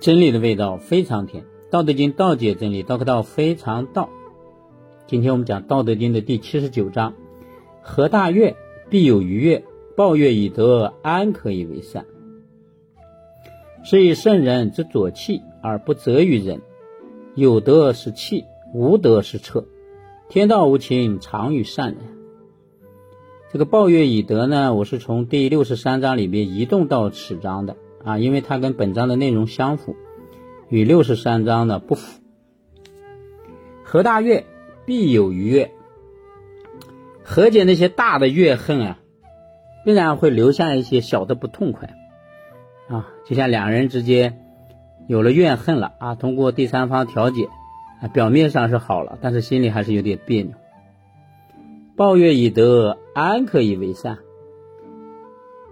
真理的味道非常甜，《道德经》道解真理，道可道非常道。今天我们讲《道德经》的第七十九章：和大悦，必有余悦；抱悦以德，安可以为善？是以圣人之左气而不责于人。有德是气，无德是彻。天道无情，常与善人。这个抱怨以德呢，我是从第六十三章里面移动到此章的啊，因为它跟本章的内容相符，与六十三章呢不符。和大悦，必有余悦。和解那些大的怨恨啊，必然会留下一些小的不痛快啊，就像两人之间有了怨恨了啊，通过第三方调解啊，表面上是好了，但是心里还是有点别扭。抱怨以德，安可以为善？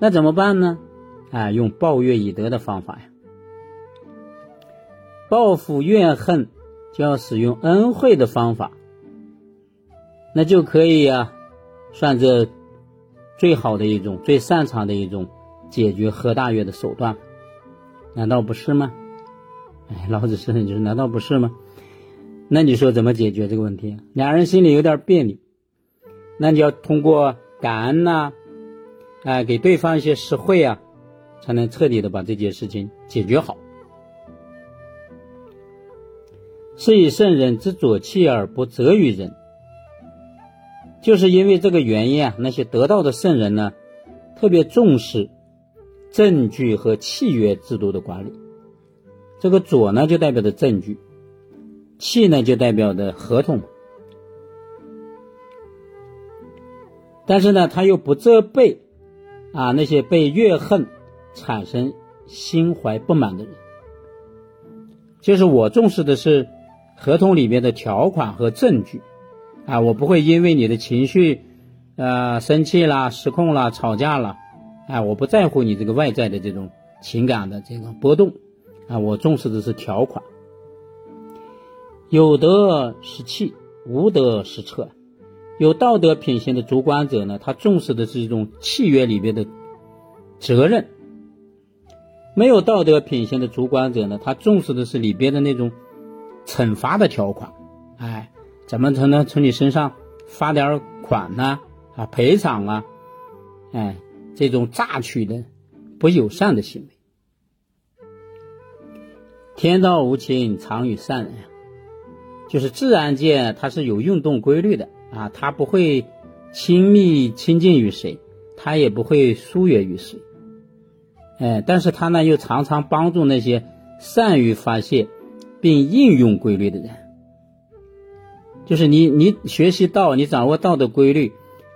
那怎么办呢？啊，用抱怨以德的方法呀。报复怨恨就要使用恩惠的方法，那就可以呀，算这最好的一种、最擅长的一种解决和大怨的手段，难道不是吗？哎，老子是就是难道不是吗？那你说怎么解决这个问题？两人心里有点别扭。那你要通过感恩呐，哎，给对方一些实惠啊，才能彻底的把这件事情解决好。是以圣人之左气而不责于人，就是因为这个原因啊。那些得道的圣人呢，特别重视证据和契约制度的管理。这个左呢，就代表的证据；契呢，就代表的合同。但是呢，他又不责备啊那些被怨恨产生心怀不满的人。就是我重视的是合同里面的条款和证据啊，我不会因为你的情绪呃生气啦、失控啦、吵架了，啊，我不在乎你这个外在的这种情感的这个波动啊，我重视的是条款。有德是气，无德是策。有道德品行的主管者呢，他重视的是一种契约里边的责任；没有道德品行的主管者呢，他重视的是里边的那种惩罚的条款。哎，怎么才能从你身上发点款呢？啊，赔偿啊？哎，这种榨取的不友善的行为。天道无情，常与善人。就是自然界它是有运动规律的。啊，它不会亲密亲近于谁，它也不会疏远于谁，哎，但是他呢又常常帮助那些善于发现并应用规律的人。就是你，你学习道，你掌握道的规律，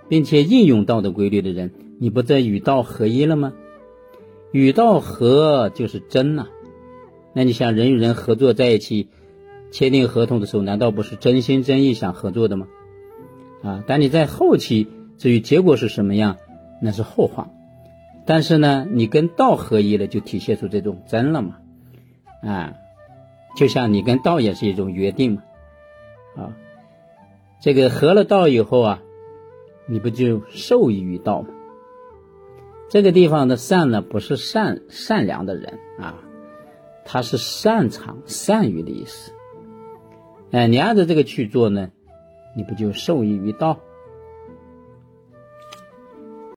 并且应用道的规律的人，你不在与道合一了吗？与道合就是真呐。那你想人与人合作在一起签订合同的时候，难道不是真心真意想合作的吗？啊，但你在后期，至于结果是什么样，那是后话。但是呢，你跟道合一了，就体现出这种真了嘛。啊，就像你跟道也是一种约定嘛。啊，这个合了道以后啊，你不就受益于道吗？这个地方的善呢，不是善善良的人啊，他是擅长善于的意思。哎，你按照这个去做呢？你不就受益于道？